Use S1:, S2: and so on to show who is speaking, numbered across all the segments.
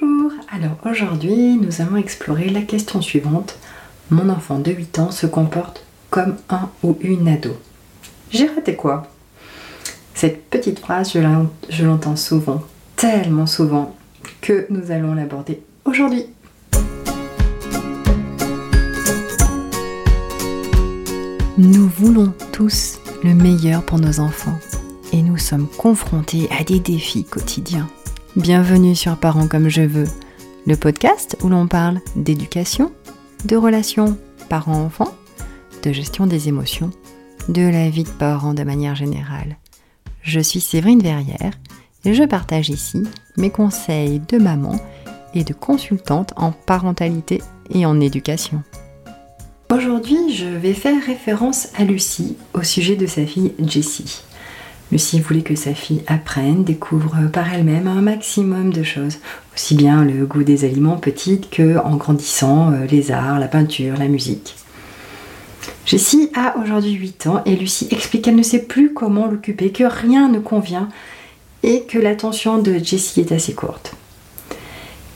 S1: Bonjour Alors aujourd'hui, nous allons explorer la question suivante. Mon enfant de 8 ans se comporte comme un ou une ado. J'ai raté quoi? Cette petite phrase, je l'entends souvent, tellement souvent, que nous allons l'aborder aujourd'hui. Nous voulons tous le meilleur pour nos enfants et nous sommes confrontés à des défis quotidiens. Bienvenue sur Parents comme je veux, le podcast où l'on parle d'éducation, de relations parents-enfants, de gestion des émotions, de la vie de parents de manière générale. Je suis Séverine Verrière et je partage ici mes conseils de maman et de consultante en parentalité et en éducation. Aujourd'hui, je vais faire référence à Lucie au sujet de sa fille Jessie. Lucie voulait que sa fille apprenne, découvre par elle-même un maximum de choses, aussi bien le goût des aliments petites que en grandissant euh, les arts, la peinture, la musique. Jessie a aujourd'hui 8 ans et Lucie explique qu'elle ne sait plus comment l'occuper, que rien ne convient et que l'attention de Jessie est assez courte.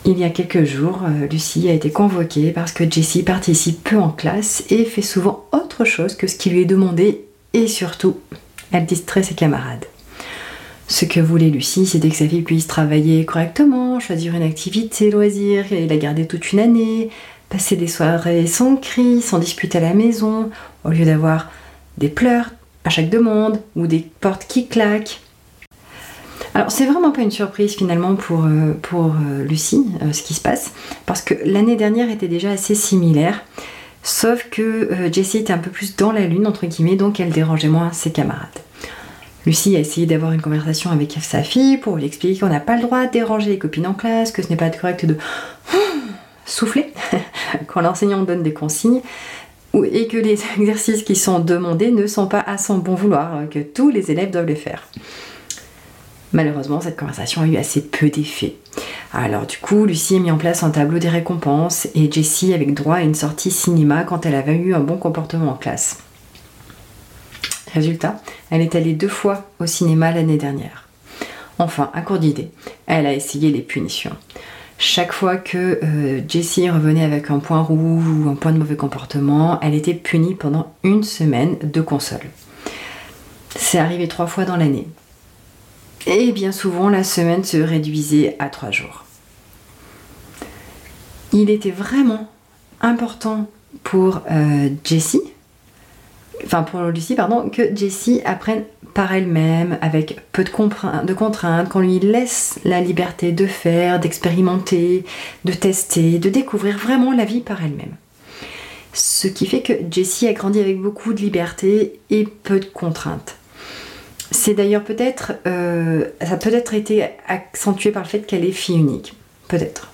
S1: Il y a quelques jours, euh, Lucie a été convoquée parce que Jessie participe peu en classe et fait souvent autre chose que ce qui lui est demandé et surtout elle distrait ses camarades. Ce que voulait Lucie, c'était que sa fille puisse travailler correctement, choisir une activité, loisir, et la garder toute une année, passer des soirées sans cri, sans disputer à la maison, au lieu d'avoir des pleurs à chaque demande ou des portes qui claquent. Alors c'est vraiment pas une surprise finalement pour, euh, euh, Lucie euh, ce qui se passe, parce que l'année dernière était déjà assez similaire. Sauf que euh, Jessie était un peu plus dans la lune, entre guillemets, donc elle dérangeait moins ses camarades. Lucie a essayé d'avoir une conversation avec sa fille pour lui expliquer qu'on n'a pas le droit de déranger les copines en classe, que ce n'est pas correct de souffler quand l'enseignant donne des consignes, et que les exercices qui sont demandés ne sont pas à son bon vouloir, que tous les élèves doivent les faire. Malheureusement, cette conversation a eu assez peu d'effet. Alors du coup, Lucie a mis en place un tableau des récompenses et Jessie avec droit à une sortie cinéma quand elle avait eu un bon comportement en classe. Résultat, elle est allée deux fois au cinéma l'année dernière. Enfin, à court d'idée, elle a essayé les punitions. Chaque fois que euh, Jessie revenait avec un point rouge ou un point de mauvais comportement, elle était punie pendant une semaine de console. C'est arrivé trois fois dans l'année. Et bien souvent, la semaine se réduisait à trois jours. Il était vraiment important pour euh, Jessie, enfin pour Lucie, pardon, que Jessie apprenne par elle-même, avec peu de, de contraintes, qu'on lui laisse la liberté de faire, d'expérimenter, de tester, de découvrir vraiment la vie par elle-même. Ce qui fait que Jessie a grandi avec beaucoup de liberté et peu de contraintes. C'est d'ailleurs peut-être, euh, ça a peut-être été accentué par le fait qu'elle est fille unique. Peut-être.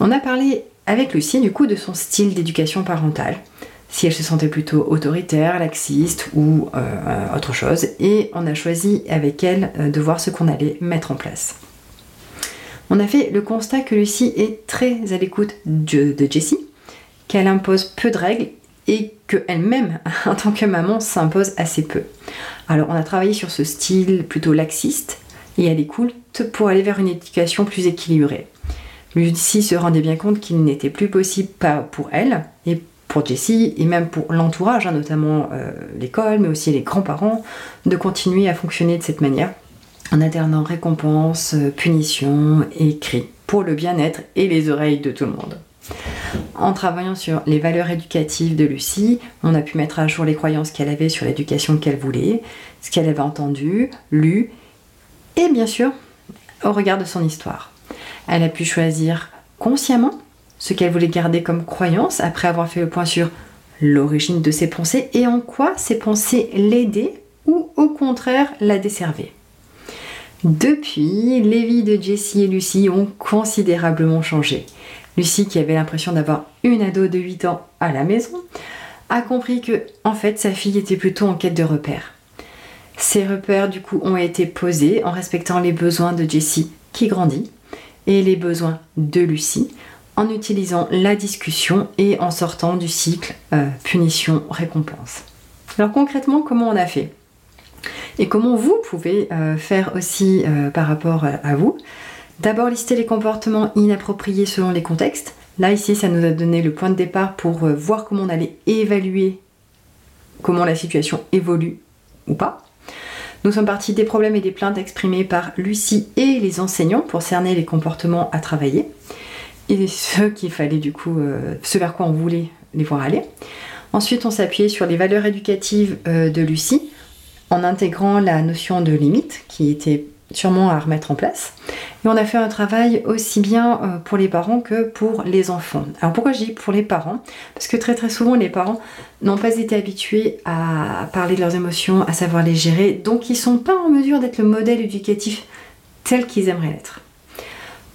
S1: On a parlé avec Lucie du coup de son style d'éducation parentale, si elle se sentait plutôt autoritaire, laxiste ou euh, autre chose, et on a choisi avec elle euh, de voir ce qu'on allait mettre en place. On a fait le constat que Lucie est très à l'écoute de, de Jessie, qu'elle impose peu de règles et qu'elle-même, en tant que maman, s'impose assez peu. Alors on a travaillé sur ce style plutôt laxiste et elle écoute pour aller vers une éducation plus équilibrée. Lucie se rendait bien compte qu'il n'était plus possible pas pour elle et pour Jessie et même pour l'entourage, hein, notamment euh, l'école, mais aussi les grands-parents, de continuer à fonctionner de cette manière en alternant récompenses, euh, punitions et cris pour le bien-être et les oreilles de tout le monde. En travaillant sur les valeurs éducatives de Lucie, on a pu mettre à jour les croyances qu'elle avait sur l'éducation qu'elle voulait, ce qu'elle avait entendu, lu, et bien sûr, au regard de son histoire. Elle a pu choisir consciemment ce qu'elle voulait garder comme croyance après avoir fait le point sur l'origine de ses pensées et en quoi ses pensées l'aidaient ou au contraire la desservaient. Depuis, les vies de Jessie et Lucie ont considérablement changé. Lucie, qui avait l'impression d'avoir une ado de 8 ans à la maison, a compris que, en fait, sa fille était plutôt en quête de repères. Ces repères, du coup, ont été posés en respectant les besoins de Jessie, qui grandit, et les besoins de Lucie, en utilisant la discussion et en sortant du cycle euh, punition-récompense. Alors concrètement, comment on a fait? Et comment vous pouvez euh, faire aussi euh, par rapport à vous? D'abord lister les comportements inappropriés selon les contextes. Là, ici, ça nous a donné le point de départ pour euh, voir comment on allait évaluer comment la situation évolue ou pas. Nous sommes partis des problèmes et des plaintes exprimés par Lucie et les enseignants pour cerner les comportements à travailler et ce qu'il fallait du coup, euh, vers quoi on voulait les voir aller. Ensuite, on s'appuyait sur les valeurs éducatives euh, de Lucie en intégrant la notion de limite qui était sûrement à remettre en place. Et on a fait un travail aussi bien euh, pour les parents que pour les enfants. Alors pourquoi je dis pour les parents? Parce que très très souvent les parents n'ont pas été habitués à parler de leurs émotions, à savoir les gérer, donc ils sont pas en mesure d'être le modèle éducatif tel qu'ils aimeraient l'être.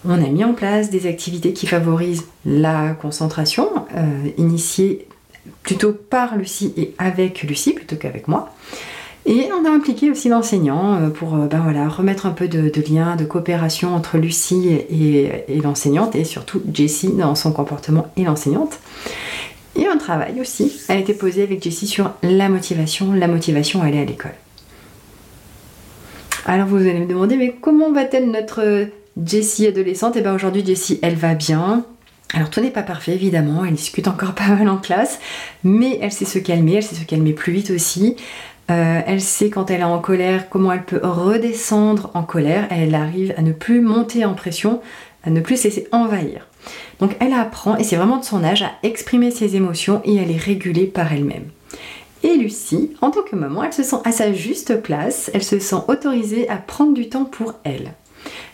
S1: On a mis en place des activités qui favorisent la concentration, euh, initiées plutôt par Lucie et avec Lucie plutôt qu'avec moi. Et on a impliqué aussi l'enseignant euh, pour euh, ben remettre un peu de, lien, de coopération entre Lucie et, l'enseignante et surtout Jessie dans son comportement et l'enseignante. Et un travail aussi a été posé avec Jessie sur la motivation, la motivation à aller à l'école. Alors vous allez me demander, mais comment va-t-elle notre Jessie adolescente? Et eh bien aujourd'hui Jessie, elle va bien. Alors tout n'est pas parfait évidemment, elle discute encore pas mal en classe, mais elle sait se calmer, elle sait se calmer plus vite aussi. Euh, elle sait quand elle est en colère comment elle peut redescendre en colère. Elle arrive à ne plus monter en pression, à ne plus se laisser envahir. Donc elle apprend, et c'est vraiment de son âge, à exprimer ses émotions et à les réguler par elle-même. Et Lucie, en tant que maman, elle se sent à sa juste place, elle se sent autorisée à prendre du temps pour elle.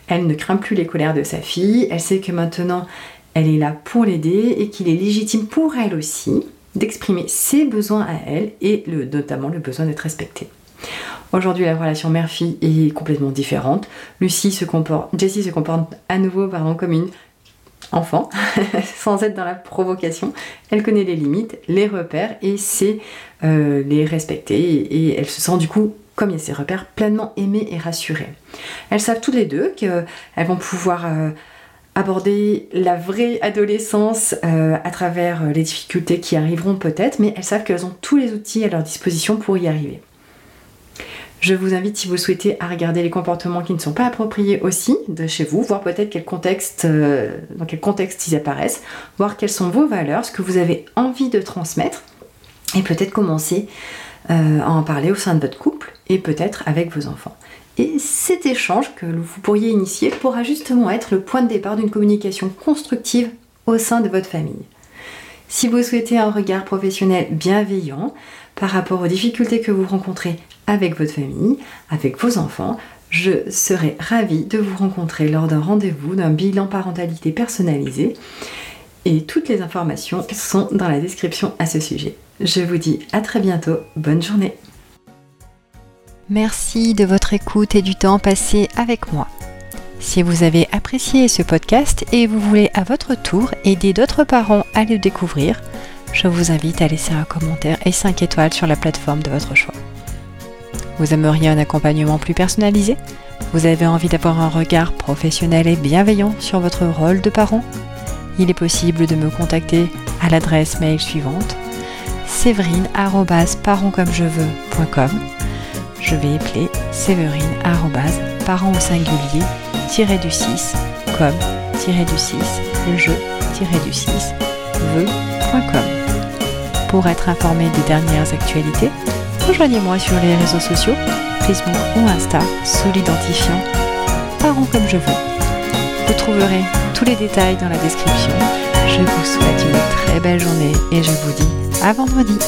S1: Elle ne craint plus les colères de sa fille, elle sait que maintenant elle est là pour l'aider et qu'il est légitime pour elle aussi d'exprimer ses besoins à elle et notamment le besoin d'être respectée. Aujourd'hui, la relation mère-fille est complètement différente. Lucie se comporte, Jessie se comporte à nouveau comme une enfant, sans être dans la provocation. Elle connaît les limites, les repères et sait euh, les respecter. Et, elle se sent du coup, comme il y a ces repères, pleinement aimée et rassurée. Elles savent toutes les deux qu'elles vont pouvoir... Aborder la vraie adolescence euh, à travers euh, les difficultés qui arriveront peut-être, mais elles savent qu'elles ont tous les outils à leur disposition pour y arriver. Je vous invite, si vous souhaitez, à regarder les comportements qui ne sont pas appropriés aussi de chez vous, voir peut-être quel contexte, euh, dans quel contexte ils apparaissent, voir quelles sont vos valeurs, ce que vous avez envie de transmettre, et peut-être commencer à en parler au sein de votre couple et peut-être avec vos enfants. Et cet échange que vous pourriez initier pourra justement être le point de départ d'une communication constructive au sein de votre famille. Si vous souhaitez un regard professionnel bienveillant par rapport aux difficultés que vous rencontrez avec votre famille, avec vos enfants, je serai ravie de vous rencontrer lors d'un rendez-vous d'un bilan parentalité personnalisé. Et toutes les informations sont dans la description à ce sujet. Je vous dis à très bientôt, bonne journée
S2: Merci de votre écoute et du temps passé avec moi. Si vous avez apprécié ce podcast et vous voulez à votre tour aider d'autres parents à le découvrir, je vous invite à laisser un commentaire et 5 étoiles sur la plateforme de votre choix. Vous aimeriez un accompagnement plus personnalisé? Vous avez envie d'avoir un regard professionnel et bienveillant sur votre rôle de parent? Il est possible de me contacter à l'adresse mail suivante séverine.parentscommejeveux.com je vais épeler séverine au singulier du 6 comme du 6 le jeu du 6 veut.com. Pour être informé des dernières actualités, rejoignez-moi sur les réseaux sociaux, Facebook ou Insta sous l'identifiant Parents comme je veux. Vous trouverez tous les détails dans la description. Je vous souhaite une très belle journée et je vous dis à vendredi.